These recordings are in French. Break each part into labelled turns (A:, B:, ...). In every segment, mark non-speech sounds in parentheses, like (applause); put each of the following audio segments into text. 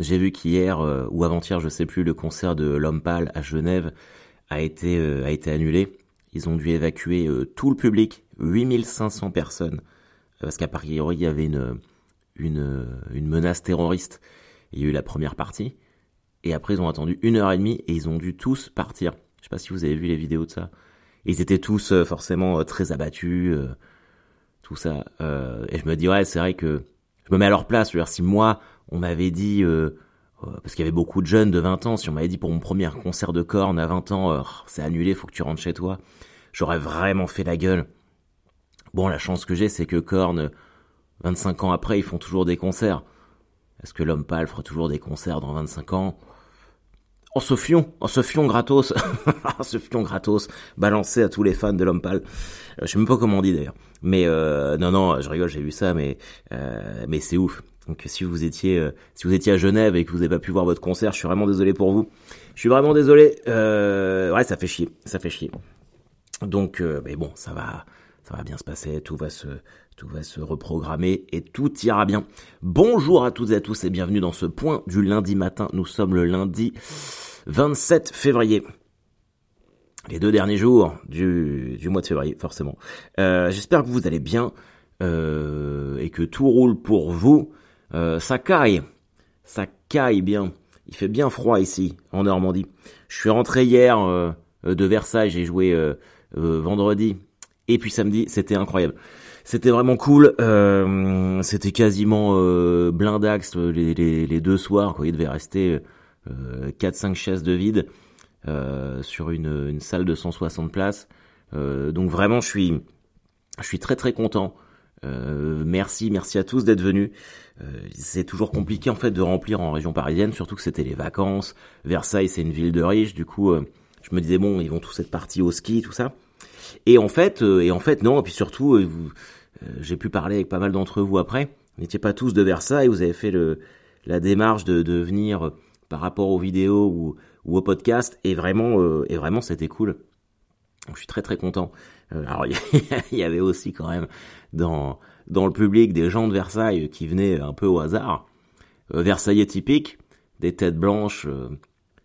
A: J'ai vu qu'hier ou avant-hier, je sais plus, le concert de L'Homme Pâle à Genève a été a été annulé. Ils ont dû évacuer tout le public, 8500 personnes, parce qu'à priori il y avait une une une menace terroriste. Il y a eu la première partie. Et après, ils ont attendu une heure et demie et ils ont dû tous partir. Je sais pas si vous avez vu les vidéos de ça. ils étaient tous euh, forcément euh, très abattus, euh, tout ça. et je me dis ouais, c'est vrai que je me mets à leur place. Je veux dire, si moi, on m'avait dit, parce qu'il y avait beaucoup de jeunes de 20 ans, si on m'avait dit pour mon premier concert de corne à 20 ans, c'est annulé, faut que tu rentres chez toi, j'aurais vraiment fait la gueule. Bon, la chance que j'ai, c'est que Korn, 25 ans après, ils font toujours des concerts. Est-ce que l'homme pâle fera toujours des concerts dans 25 ans? En ce fion, en ce fion gratos, (laughs) ce fion gratos, balancé à tous les fans de l'homme pâle. Euh, je sais même pas comment on dit d'ailleurs. Mais euh, non, non, je rigole, j'ai vu ça, mais euh, mais c'est ouf. Donc si vous étiez si vous étiez à Genève et que vous n'avez pas pu voir votre concert, je suis vraiment désolé pour vous. Je suis vraiment désolé. ouais, ça fait chier, ça fait chier. Donc, mais bon, ça va, ça va bien se passer, tout va se tout va se reprogrammer et tout ira bien. Bonjour à toutes et à tous et bienvenue dans ce point du lundi matin. Nous sommes le lundi 27 février. Les deux derniers jours du, du mois de février, forcément. Euh, j'espère que vous allez bien euh, et que tout roule pour vous. Euh, ça caille, ça caille bien. Il fait bien froid ici, en Normandie. Je suis rentré hier de Versailles, j'ai joué vendredi et puis samedi, c'était incroyable. C'était vraiment cool. Euh, c'était quasiment euh, blindax les, les, deux soirs. Quoi. Il devait rester euh, 4-5 chaises de vide euh, sur une, salle de 160 places. Euh, donc vraiment, je suis très très content. Euh, merci, merci à tous d'être venus. c'est toujours compliqué en fait de remplir en région parisienne, surtout que c'était les vacances. Versailles, c'est une ville de riches. Du coup, je me disais bon, ils vont tous être partis au ski, tout ça. Et en fait, et en fait non. Et puis surtout, euh, j'ai pu parler avec pas mal d'entre vous après. Vous n'étiez pas tous de Versailles, vous avez fait le, la démarche de, de venir euh, par rapport aux vidéos ou, ou au podcast, et vraiment, euh, et vraiment c'était cool. Je suis très très content. alors (laughs) il y avait aussi quand même dans dans le public des gens de Versailles qui venaient un peu au hasard. Versaillais typique, des têtes blanches,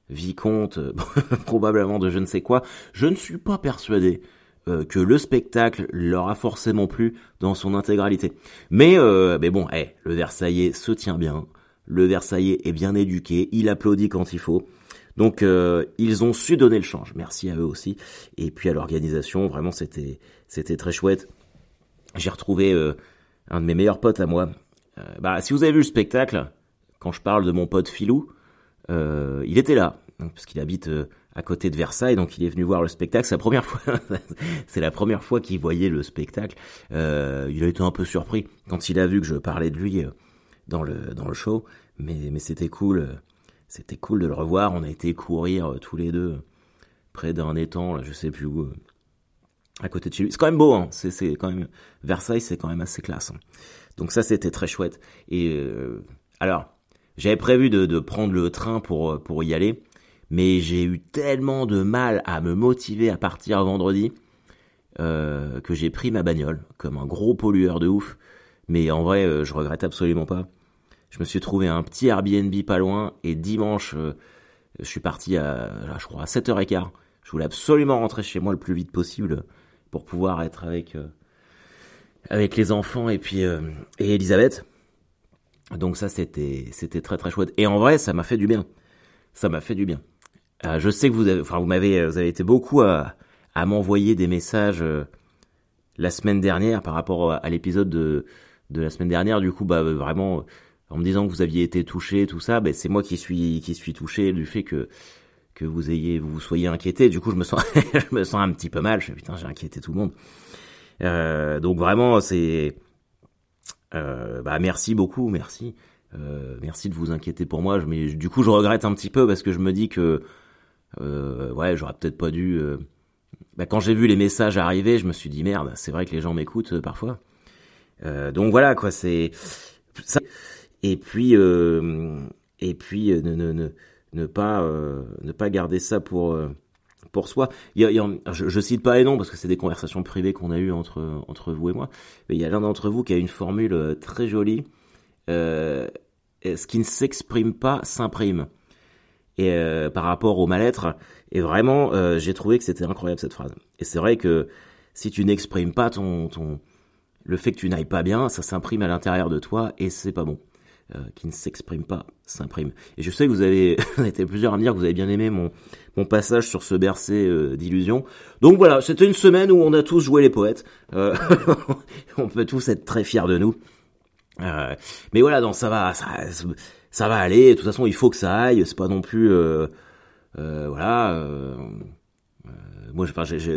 A: vicomtes, (laughs) probablement de je ne sais quoi. Je ne suis pas persuadé euh, que le spectacle leur a forcément plu dans son intégralité. Mais, euh, mais bon, hey, le Versaillais se tient bien, le Versaillais est bien éduqué, il applaudit quand il faut. Donc euh, ils ont su donner le change. Merci à eux aussi. Et puis à l'organisation, vraiment c'était c'était très chouette. J'ai retrouvé un de mes meilleurs potes à moi. bah si vous avez vu le spectacle, quand je parle de mon pote Filou, il était là parce qu'il habite à côté de Versailles, donc il est venu voir le spectacle. C'est la première fois, (laughs) c'est la première fois qu'il voyait le spectacle. Euh, il a été un peu surpris quand il a vu que je parlais de lui euh, dans le dans le show, mais mais c'était cool, euh, c'était cool de le revoir. On a été courir tous les deux près d'un étang, là, je sais plus où, à côté de chez lui. C'est quand même beau, hein. C'est quand même Versailles, c'est quand même assez classe. Hein. Donc ça c'était très chouette. Et alors j'avais prévu de, prendre le train pour pour y aller mais j'ai eu tellement de mal à me motiver à partir vendredi euh, que j'ai pris ma bagnole comme un gros pollueur de ouf. Mais en vrai, euh, je regrette absolument pas. Je me suis trouvé un petit Airbnb pas loin et dimanche, euh, je suis parti à, je crois, à 7h15. Je voulais absolument rentrer chez moi le plus vite possible pour pouvoir être avec avec les enfants et puis et Elisabeth. Donc ça c'était c'était très très chouette. Et en vrai, ça m'a fait du bien. Ça m'a fait du bien. Euh, je sais que vous avez, enfin vous m'avez, vous avez été beaucoup à, à m'envoyer des messages euh, la semaine dernière par rapport à, l'épisode de, de la semaine dernière. Du coup, bah vraiment, en me disant que vous aviez été touché, tout ça, bah, c'est moi qui suis qui suis touché du fait que que vous ayez vous soyez inquiété. Du coup, je me sens (laughs) je me sens un petit peu mal. Je putain, j'ai inquiété tout le monde. Euh, donc vraiment, c'est euh, bah merci beaucoup, merci. Euh, merci de vous inquiéter pour moi, mais du coup je regrette un petit peu parce que je me dis que ouais, j'aurais peut-être pas dû. Bah, quand j'ai vu les messages arriver, je me suis dit merde, c'est vrai que les gens m'écoutent parfois. donc voilà quoi, c'est. Et puis et puis ne, ne, ne, ne pas ne pas garder ça pour pour soi. Je, je, cite pas les noms parce que c'est des conversations privées qu'on a eues entre entre vous et moi. Mais il y a l'un d'entre vous qui a une formule très jolie. Euh, ce qui ne s'exprime pas s'imprime. Et par rapport au mal-être, et vraiment, j'ai trouvé que c'était incroyable cette phrase. Et c'est vrai que si tu n'exprimes pas ton, ton, le fait que tu n'ailles pas bien, ça s'imprime à l'intérieur de toi et c'est pas bon. Euh, qui ne s'exprime pas s'imprime. Et je sais que vous avez (laughs) été plusieurs à me dire que vous avez bien aimé mon, mon passage sur ce bercé euh, d'illusions. Donc voilà, c'était une semaine où on a tous joué les poètes. Euh, (laughs) on peut tous être très fiers de nous. mais voilà, non, ça va, ça, va aller. De toute façon, il faut que ça aille. C'est pas non plus, voilà moi,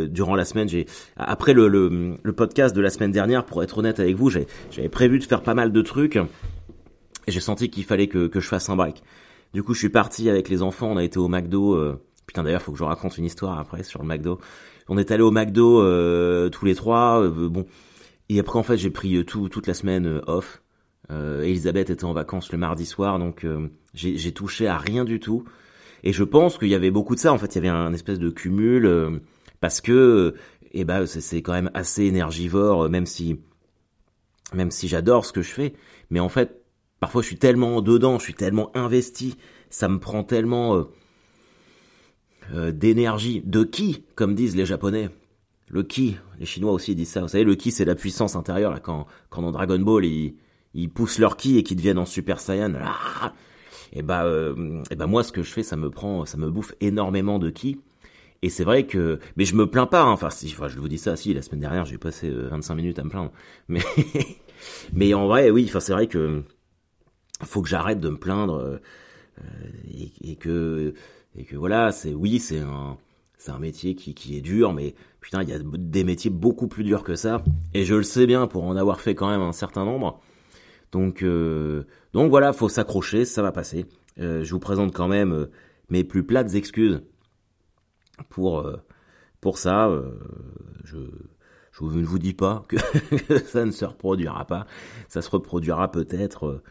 A: durant la semaine, j'ai après le, le, podcast de la semaine dernière, pour être honnête avec vous, j'avais prévu de faire pas mal de trucs et j'ai senti qu'il fallait que, que je fasse un break. Du coup, je suis parti avec les enfants, on a été au McDo. Euh, putain, d'ailleurs, faut que je raconte une histoire après sur le McDo. On est allé au McDo euh, tous les trois. Euh, bon, et après, en fait, j'ai pris tout, toute la semaine off. Elisabeth était en vacances le mardi soir, donc j'ai touché à rien du tout. Et je pense qu'il y avait beaucoup de ça. En fait, il y avait un espèce de cumul euh, parce que, eh ben, c'est quand même assez énergivore, euh, même si, même si j'adore ce que je fais. Mais en fait, parfois, je suis tellement dedans, je suis tellement investi, ça me prend tellement euh, d'énergie. De qui, comme disent les Japonais. Le ki, les Chinois aussi disent ça. Vous savez, le ki, c'est la puissance intérieure. Là, quand, quand dans Dragon Ball, ils, ils poussent leur ki et qu'ils deviennent en Super Saiyan. Ah, et bah, euh, et bah moi ce que je fais, ça me prend, ça me bouffe énormément de qui. Et c'est vrai que, mais je me plains pas. Hein. Enfin, si, enfin, je vous dis ça, si la semaine dernière j'ai passé 25 euh, minutes à me plaindre. Mais, (laughs) mais en vrai, oui. Enfin, c'est vrai que faut que j'arrête de me plaindre euh, et, et, que et que voilà, c'est oui, c'est un c'est un métier qui, qui est dur, mais putain, il y a des métiers beaucoup plus durs que ça. Et je le sais bien pour en avoir fait quand même un certain nombre. Donc, euh, donc voilà, faut s'accrocher, ça va passer. Euh, je vous présente quand même euh, mes plus plates excuses pour euh, pour ça. je je ne vous dis pas que (laughs) ça ne se reproduira pas. Ça se reproduira peut-être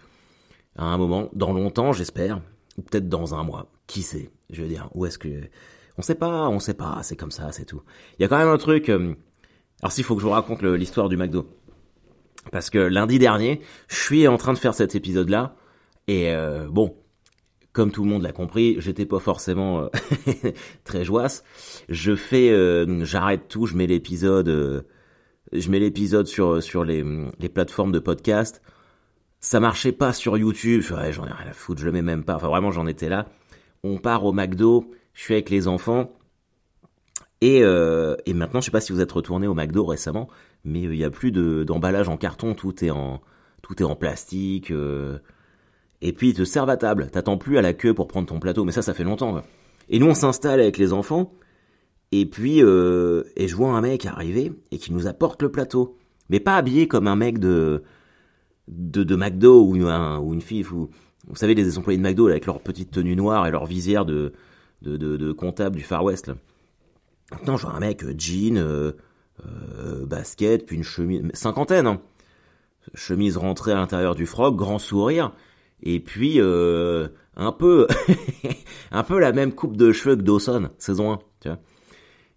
A: à un moment, dans longtemps, j'espère, ou peut-être dans un mois. Qui sait Je veux dire, où est-ce que on sait pas, on sait pas. C'est comme ça, c'est tout. Il y a quand même un truc. alors s'il faut que je vous raconte l'histoire du McDo. Parce que lundi dernier, je suis en train de faire cet épisode-là. Et euh, bon, comme tout le monde l'a compris, j'étais pas forcément euh, (laughs) très joasse. Je fais, euh, j'arrête tout, je mets l'épisode, je mets l'épisode sur sur les, les plateformes de podcast. Ça marchait pas sur YouTube. Ouais, j'en ai rien à foutre, je le mets même pas. Enfin, vraiment, j'en étais là. On part au McDo. Je suis avec les enfants. Et, et maintenant, je sais pas si vous êtes retourné au McDo récemment, mais il n'y a plus d'emballage en carton, tout est en, tout est en plastique. Euh, et puis ils te servent à table, t'attends plus à la queue pour prendre ton plateau, mais ça, ça fait longtemps. Et nous, on s'installe avec les enfants, et puis euh, et je vois un mec arriver et qui nous apporte le plateau, mais pas habillé comme un mec de de, de McDo ou, ou une fille. Ou, vous savez, les employés de McDo avec leur petite tenue noire et leur visière de de, de, comptable du Far West. Maintenant, je vois un mec euh, jean, euh, basket, puis une chemise, cinquantaine, hein. chemise rentrée à l'intérieur du froc, grand sourire, et puis euh, un peu, (laughs) un peu la même coupe de cheveux que Dawson, saison 1, tu vois,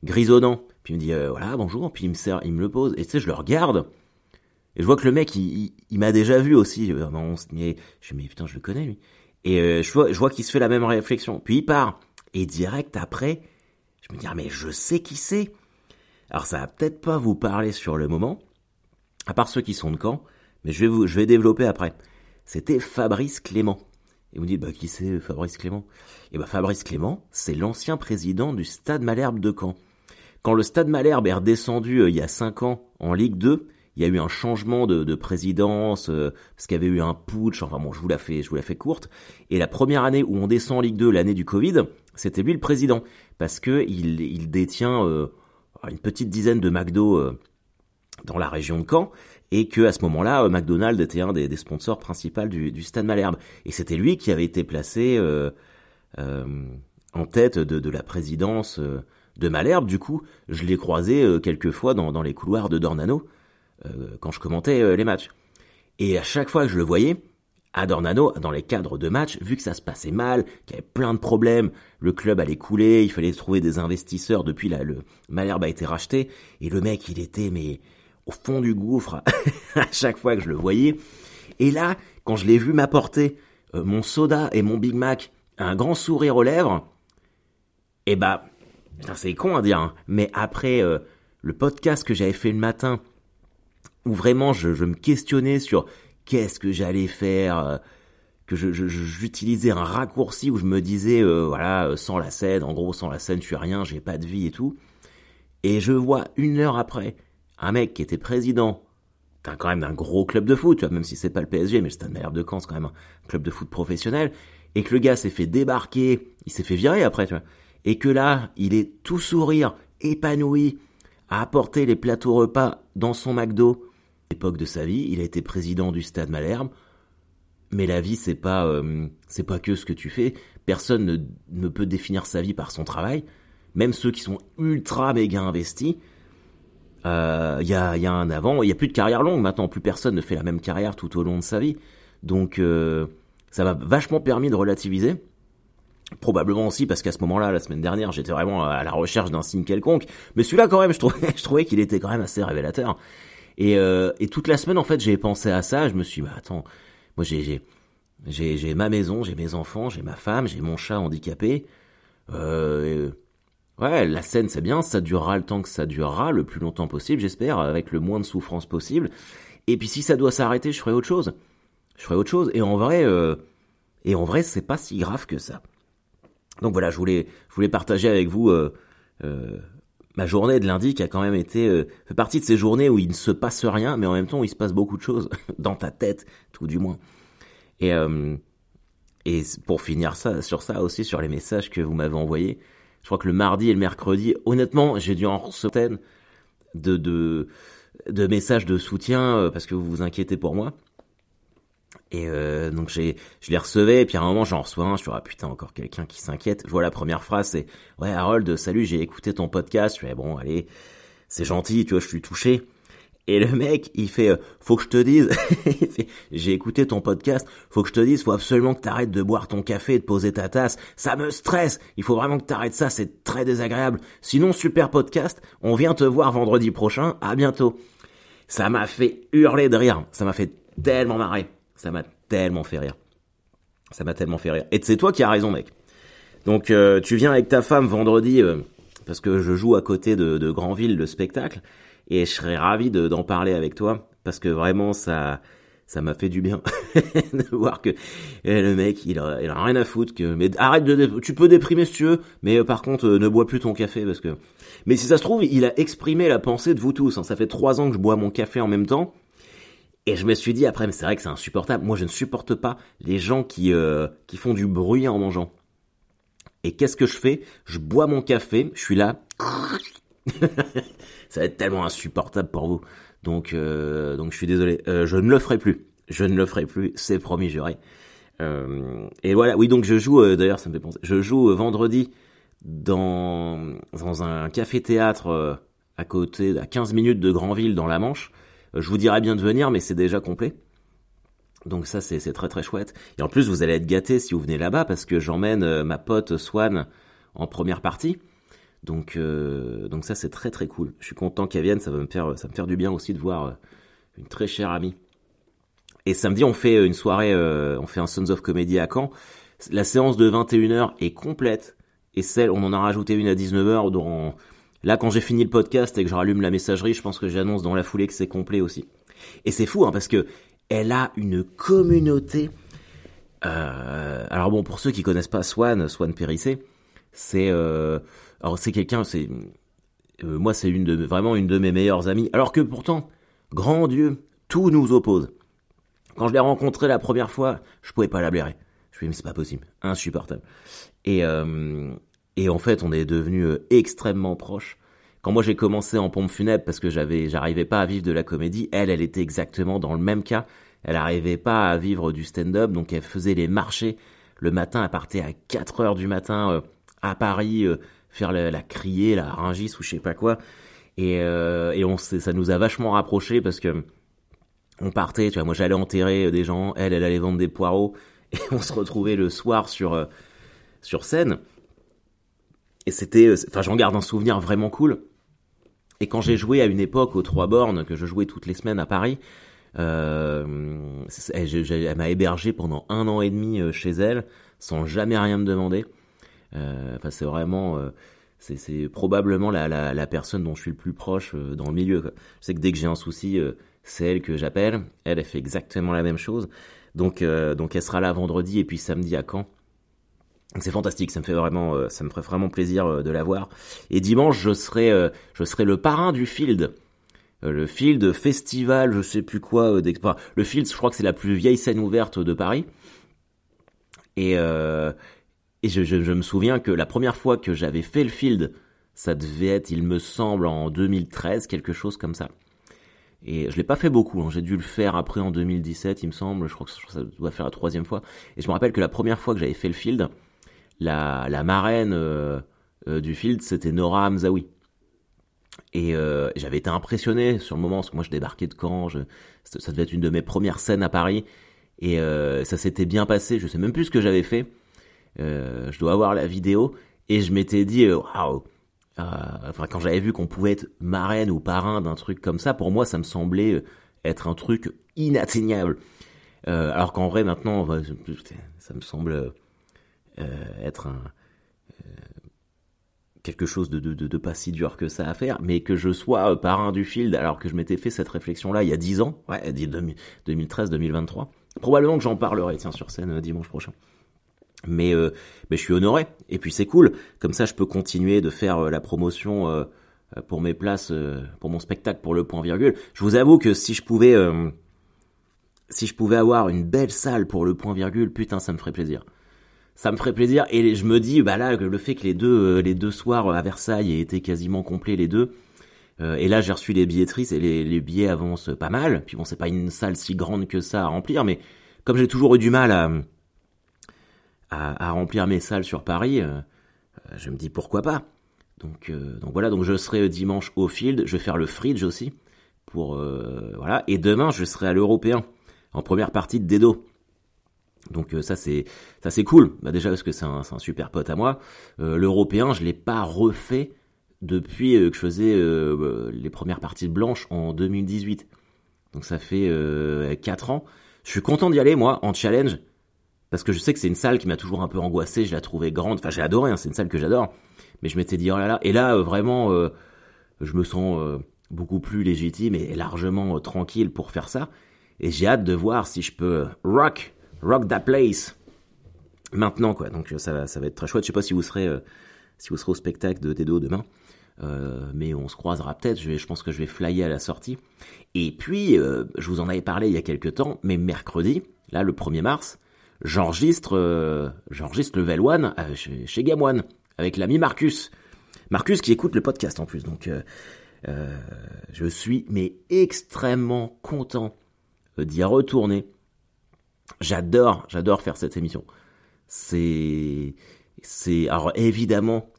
A: grisonnant. Puis il me dit euh, voilà bonjour, puis il me sert, il me le pose, et tu sais je le regarde, et je vois que le mec il, m'a déjà vu aussi, je me dis mais putain je le connais lui, et je vois, je vois qu'il se fait la même réflexion, puis il part, et direct après, je me dis ah mais je sais qui c'est. Alors ça va peut-être pas vous parler sur le moment, à part ceux qui sont de camp, mais je vais vous, je vais développer après. C'était Fabrice Clément. Et vous dites, bah, qui c'est Fabrice Clément? Et eh bah, Fabrice Clément, c'est l'ancien président du Stade Malherbe de Caen. Quand le Stade Malherbe est redescendu euh, il y a 5 ans en Ligue 2, il y a eu un changement de, de présidence, euh, parce qu'il y avait eu un putsch, enfin bon, je vous la fais, je vous la fais courte. Et la première année où on descend en Ligue 2, l'année du Covid, c'était lui le président, parce que il, détient euh, une petite dizaine de McDo euh, dans la région de Caen et que à ce moment-là, McDonald's était un des, sponsors principaux du, Stade Malherbe. Et c'était lui qui avait été placé en tête de, la présidence de Malherbe. Du coup, je l'ai croisé quelques fois dans, les couloirs de Dornano quand je commentais les matchs. Et à chaque fois que je le voyais, à Dornano, dans les cadres de match, vu que ça se passait mal, qu'il y avait plein de problèmes, le club allait couler, il fallait trouver des investisseurs, depuis là, le Malherbe a été racheté, et le mec, il était, mais, au fond du gouffre, (laughs) à chaque fois que je le voyais. Et là, quand je l'ai vu m'apporter mon soda et mon Big Mac, un grand sourire aux lèvres, et bah, c'est con à dire, hein, mais après le podcast que j'avais fait le matin, où vraiment je, me questionnais sur qu'est-ce que j'allais faire, que j'utilisais un raccourci où je me disais, voilà, sans la scène, en gros, sans la scène, je suis rien, j'ai pas de vie et tout. Et je vois une heure après un mec qui était président quand même d'un gros club de foot, tu vois, même si c'est pas le PSG, mais le Stade Malherbe de Caen, c'est quand même un club de foot professionnel, et que le gars s'est fait débarquer, il s'est fait virer après, tu vois, et que là, il est tout sourire, épanoui, à apporter les plateaux repas dans son McDo. L'époque de sa vie, il a été président du Stade Malherbe, mais la vie, c'est pas, euh, c'est pas que ce que tu fais. Personne ne, ne peut définir sa vie par son travail même ceux qui sont ultra méga investis, il euh, y, a, y, a, un avant, il y a plus de carrière longue maintenant, plus personne ne fait la même carrière tout au long de sa vie. Donc euh, ça m'a vachement permis de relativiser. Probablement aussi parce qu'à ce moment-là, la semaine dernière, j'étais vraiment à la recherche d'un signe quelconque. Mais celui-là, quand même, je trouvais, (laughs) je trouvais qu'il était quand même assez révélateur. Et, euh, et toute la semaine, en fait, j'ai pensé à ça. Je me suis dit, bah, attends, moi, j'ai, ma maison, j'ai mes enfants, j'ai ma femme, j'ai mon chat handicapé. Euh, Ouais, la scène c'est bien, ça durera le temps que ça durera, le plus longtemps possible, j'espère, avec le moins de souffrance possible. Et puis si ça doit s'arrêter, je ferai autre chose. Je ferai autre chose. Et en vrai, euh, et en vrai, c'est pas si grave que ça. Donc voilà, je voulais, je voulais partager avec vous euh, euh, ma journée de lundi qui a quand même été fait partie de ces journées où il ne se passe rien, mais en même temps où il se passe beaucoup de choses (laughs) dans ta tête, tout du moins. Et et pour finir ça, sur ça aussi, sur les messages que vous m'avez envoyés. Je crois que le mardi et le mercredi, honnêtement, j'ai dû en recevoir de, de, de messages de soutien euh, parce que vous vous inquiétez pour moi. Et euh, donc j'ai, je les recevais, et puis à un moment j'en reçois un, je suis ah putain encore quelqu'un qui s'inquiète. Je vois la première phrase, c'est ouais Harold, salut, j'ai écouté ton podcast. Je fais bon allez, c'est gentil, tu vois, je suis touché. Et le mec, il fait, euh, faut que je te dise, (laughs) j'ai écouté ton podcast, faut que je te dise, faut absolument que t'arrêtes de boire ton café et de poser ta tasse. Ça me stresse. Il faut vraiment que t'arrêtes ça, c'est très désagréable. Sinon, super podcast, on vient te voir vendredi prochain. À bientôt. Ça m'a fait hurler de rire. Ça m'a fait tellement marrer. Ça m'a tellement fait rire. Ça m'a tellement fait rire. Et c'est toi qui as raison, mec. Donc, euh, tu viens avec ta femme vendredi, euh, parce que je joue à côté de, de Grandville, le spectacle et je serais ravi d'en parler avec toi parce que vraiment ça ça m'a fait du bien (laughs) de voir que eh, le mec il a, il a rien à foutre que mais arrête de tu peux déprimer si tu veux mais euh, par contre euh, ne bois plus ton café parce que mais si ça se trouve il a exprimé la pensée de vous tous hein. ça fait trois ans que je bois mon café en même temps et je me suis dit après mais c'est vrai que c'est insupportable moi je ne supporte pas les gens qui euh, qui font du bruit en mangeant et qu'est-ce que je fais? Je bois mon café je suis là (laughs) ça va être tellement insupportable pour vous. Donc, euh, donc je suis désolé. Euh, je ne le ferai plus. Je ne le ferai plus. C'est promis, juré. Et voilà. Oui, donc je joue. D'ailleurs, ça me fait penser. Je joue vendredi dans dans un café-théâtre à côté, à 15 minutes de Grandville, dans la Manche. Je vous dirais bien de venir, mais c'est déjà complet. Donc ça, c'est très très chouette. Et en plus, vous allez être gâtés si vous venez là-bas parce que j'emmène ma pote Swan en première partie. Donc, euh, donc ça c'est très très cool. Je suis content qu'elle vienne, ça va me faire, ça me faire du bien aussi de voir euh, une très chère amie. Et samedi on fait une soirée, euh, on fait un Sons of Comedy à Caen. La séance de 21h est complète et celle, on en a rajouté une à 19h. Dans... Là quand j'ai fini le podcast et que je rallume la messagerie, je pense que j'annonce dans la foulée que c'est complet aussi. Et c'est fou hein, parce que elle a une communauté. alors bon pour ceux qui connaissent pas Swan, Swan Périssé, c'est alors c'est quelqu'un, c'est euh, moi c'est une de vraiment une de mes meilleures amies. Alors que pourtant, grand Dieu, tout nous oppose. Quand je l'ai rencontrée la première fois, je pouvais pas la blairer. Je me suis dit mais c'est pas possible, insupportable. Et euh, et en fait, on est devenus euh, extrêmement proches. Quand moi j'ai commencé en pompe funèbre parce que j'avais j'arrivais pas à vivre de la comédie, elle elle était exactement dans le même cas. Elle arrivait pas à vivre du stand-up, donc elle faisait les marchés le matin, elle partait à 4 heures du matin à Paris faire la, crier, la ringis ou je sais pas quoi. Et, euh, et on, ça nous a vachement rapprochés parce que on partait, tu vois, moi j'allais enterrer des gens, elle, elle allait vendre des poireaux, (laughs) et on se retrouvait le soir sur, euh, sur scène. Et c'était, euh, enfin j'en garde un souvenir vraiment cool. Et quand j'ai joué à une époque aux Trois Bornes, que je jouais toutes les semaines à Paris, Euh, elle, m'a hébergé pendant un an et demi chez elle, sans jamais rien me demander. Enfin, c'est vraiment, c'est probablement la, la, la, personne dont je suis le plus proche dans le milieu. Quoi. Je sais que dès que j'ai un souci, c'est elle que j'appelle. Elle, elle fait exactement la même chose. Donc, donc elle sera là vendredi et puis samedi à Caen. C'est fantastique, ça me fait vraiment, euh, ça me ferait vraiment plaisir euh, de la voir. Et dimanche, je serai, euh, je serai le parrain du Field, le Field Festival, je sais plus quoi. le Field, je crois que c'est la plus vieille scène ouverte de Paris. Et, je, me souviens que la première fois que j'avais fait le Field, ça devait être, il me semble, en 2013, quelque chose comme ça. Et je l'ai pas fait beaucoup, hein. j'ai dû le faire après en 2017, il me semble, je crois que ça doit faire la troisième fois. Et je me rappelle que la première fois que j'avais fait le field, la, la marraine euh, euh, du field, c'était Nora Hamzaoui. Et euh, j'avais été impressionné sur le moment, parce que moi je débarquais de Caen, je, ça devait être une de mes premières scènes à Paris, et ça s'était bien passé, je sais même plus ce que j'avais fait, je dois avoir la vidéo, et je m'étais dit, waouh, enfin quand j'avais vu qu'on pouvait être marraine ou parrain d'un truc comme ça, pour moi ça me semblait être un truc inatteignable. alors qu'en vrai maintenant, ça me semble euh, être un euh, quelque chose de, pas si dur que ça à faire, mais que je sois euh, parrain du field alors que je m'étais fait cette réflexion-là il y a 10 ans, ouais, 2013-2023. Probablement que j'en parlerai, tiens, sur scène dimanche prochain. Mais, mais je suis honoré, et puis c'est cool, comme ça je peux continuer de faire la promotion pour mes places, pour mon spectacle, pour le point virgule. Je vous avoue que si je pouvais, si je pouvais avoir une belle salle pour le point virgule, putain, ça me ferait plaisir ça me ferait plaisir. Et je me dis, bah là, le fait que les deux, euh, les deux soirs à Versailles aient été quasiment complets les deux. Euh, et là, j'ai reçu les billetteries et les, les, billets avancent pas mal. Puis bon, c'est pas une salle si grande que ça à remplir, mais comme j'ai toujours eu du mal à, à, remplir mes salles sur Paris, euh, je me dis pourquoi pas. Donc, donc voilà, donc je serai dimanche au Field. Je vais faire le Fridge aussi pour voilà. Et demain, je serai à l'Européen en première partie de Dedo. Donc euh, ça c'est ça c'est cool. Bah, déjà parce que c'est un, super pote à moi. Euh, L'européen, je l'ai pas refait depuis euh, que je faisais les premières parties de blanche en 2018. Donc ça fait 4 ans. Je suis content d'y aller moi en challenge parce que je sais que c'est une salle qui m'a toujours un peu angoissé. Je la trouvais grande. Enfin j'ai adoré. Hein, c'est une salle que j'adore. Mais je m'étais dit oh là là. Et là vraiment, je me sens beaucoup plus légitime et largement tranquille pour faire ça. Et j'ai hâte de voir si je peux rock Rock That Place. Maintenant, quoi. Donc, ça va, ça va être très chouette. Je sais pas si vous serez, euh, si vous serez au spectacle de Dedo demain. Euh, mais on se croisera peut-être. Je, pense que je vais flyer à la sortie. Et puis, euh, je vous en avais parlé il y a quelques temps, mais mercredi, là, le 1er mars, j'enregistre, j'enregistre Level One chez, chez Game One avec l'ami Marcus. Marcus qui écoute le podcast en plus. Donc, je suis mais extrêmement content d'y retourner J'adore, j'adore faire cette émission. C'est, c'est, alors évidemment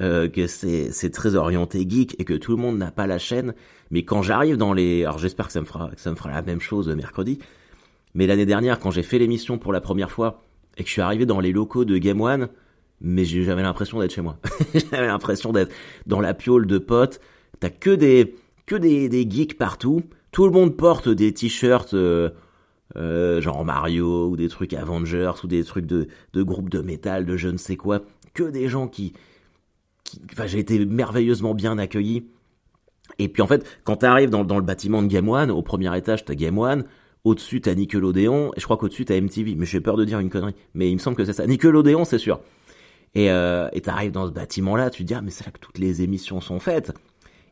A: euh, que c'est, c'est très orienté geek et que tout le monde n'a pas la chaîne. Mais quand j'arrive dans les, alors j'espère que ça me fera, que ça me fera la même chose mercredi. Mais l'année dernière, quand j'ai fait l'émission pour la première fois et que je suis arrivé dans les locaux de Game One, mais j'avais l'impression d'être chez moi. (laughs) j'avais l'impression d'être dans la piole de potes. T'as que des, que des, des geeks partout. Tout le monde porte des t-shirts. Euh, euh, genre Mario ou des trucs Avengers ou des trucs de, de groupes de métal, de je ne sais quoi, que des gens qui, qui enfin j'ai été merveilleusement bien accueilli. Et puis en fait, quand t'arrives dans, dans le bâtiment de Game One, au premier étage t'as Game One, au-dessus t'as Nickelodeon, et je crois qu'au-dessus t'as MTV, mais j'ai peur de dire une connerie, mais il me semble que c'est ça. Nickelodeon c'est sûr. Et euh, t'arrives dans ce bâtiment-là, tu te dis ah mais c'est là que toutes les émissions sont faites.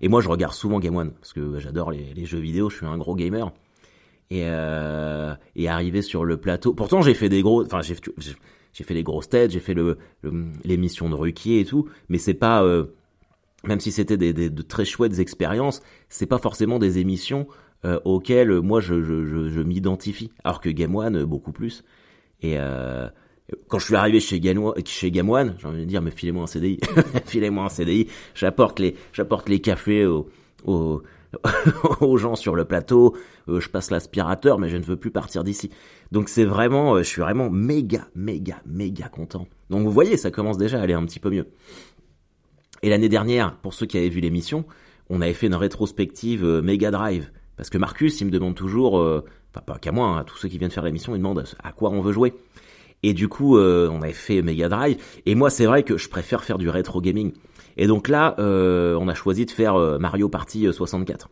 A: Et moi je regarde souvent Game One parce que j'adore les, les jeux vidéo, je suis un gros gamer et, euh, et arriver sur le plateau. Pourtant, j'ai fait des gros, enfin j'ai j'ai fait les grosses têtes, j'ai fait le l'émission de Ruquier et tout, mais c'est pas euh, même si c'était des, de très chouettes expériences, c'est pas forcément des émissions euh, auxquelles moi je, m'identifie, alors que Game One beaucoup plus. Et euh, quand je suis arrivé chez Game One, chez Game One, j'ai envie de dire mais filez-moi un CDI, (laughs) filez-moi un CDI, j'apporte les j'apporte les cafés aux, aux (laughs) aux gens sur le plateau, euh, je passe l'aspirateur, mais je ne veux plus partir d'ici. Donc c'est vraiment, euh, je suis vraiment méga, méga, méga content. Donc vous voyez, ça commence déjà à aller un petit peu mieux. Et l'année dernière, pour ceux qui avaient vu l'émission, on avait fait une rétrospective euh, Mega Drive. Parce que Marcus, il me demande toujours, euh, enfin pas qu'à moi, hein, à tous ceux qui viennent faire l'émission, ils demandent à quoi on veut jouer. Et du coup, euh, on avait fait Mega Drive. Et moi, c'est vrai que je préfère faire du rétro gaming. Et donc là, euh, on a choisi de faire Mario Party 64.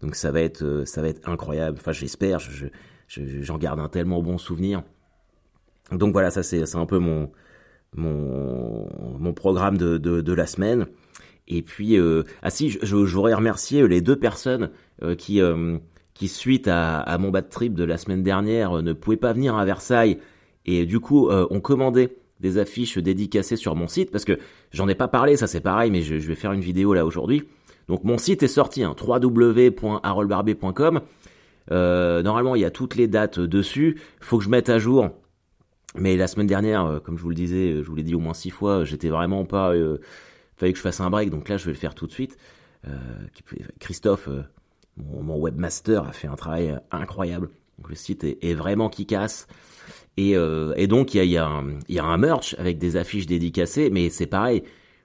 A: Donc ça va être, ça va être incroyable. Enfin, j'espère. Je, j'en garde un tellement bon souvenir. Donc voilà, ça c'est un peu mon, mon, programme de, de, la semaine. Et puis, euh, ah si, j'aurais remercié les deux personnes euh, qui, euh, qui suite à, à, mon bad trip de la semaine dernière, ne pouvaient pas venir à Versailles et du coup ont commandé des affiches dédicacées sur mon site parce que j'en ai pas parlé, ça c'est pareil, mais je, vais faire une vidéo là aujourd'hui. Donc mon site est sorti, hein, www.haroldbarbet.com. normalement, il y a toutes les dates dessus. Faut que je mette à jour mais la semaine dernière, euh, comme je vous le disais, euh, je vous l'ai dit au moins six fois, j'étais vraiment pas. Euh, fallait que je fasse un break, donc là je vais le faire tout de suite. Euh, Christophe, mon, mon, webmaster, a fait un travail incroyable. Donc le site est, est vraiment qui casse. Et, et, donc il y a, un, merch avec des affiches dédicacées, mais c'est pareil.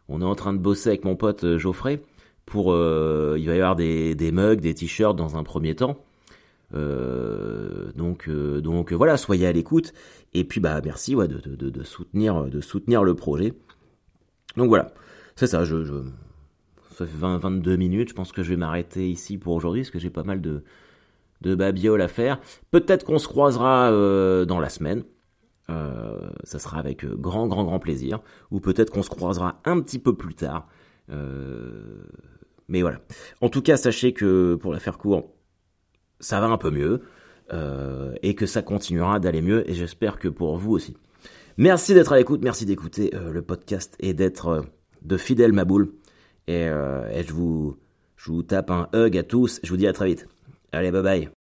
A: On est en train de bosser avec mon pote Geoffrey pour. il va y avoir des, mugs, des t-shirts dans un premier temps. Euh, donc, euh, donc voilà, soyez à l'écoute. Et puis bah merci de, soutenir, de soutenir le projet. Donc voilà, c'est ça. Je, ça fait 20, 22 minutes. Je pense que je vais m'arrêter ici pour aujourd'hui parce que j'ai pas mal de, de babioles à faire. Peut-être qu'on se croisera euh, dans la semaine. Euh, ça sera avec grand, grand, grand plaisir. Ou peut-être qu'on se croisera un petit peu plus tard. Euh, mais voilà. En tout cas, sachez que pour la faire court, ça va un peu mieux euh, et que ça continuera d'aller mieux et j'espère que pour vous aussi. Merci d'être à l'écoute, merci d'écouter euh, le podcast et d'être euh, de fidèles Maboule. Et, et je, vous, je vous tape un hug à tous, je vous dis à très vite. Allez, bye bye.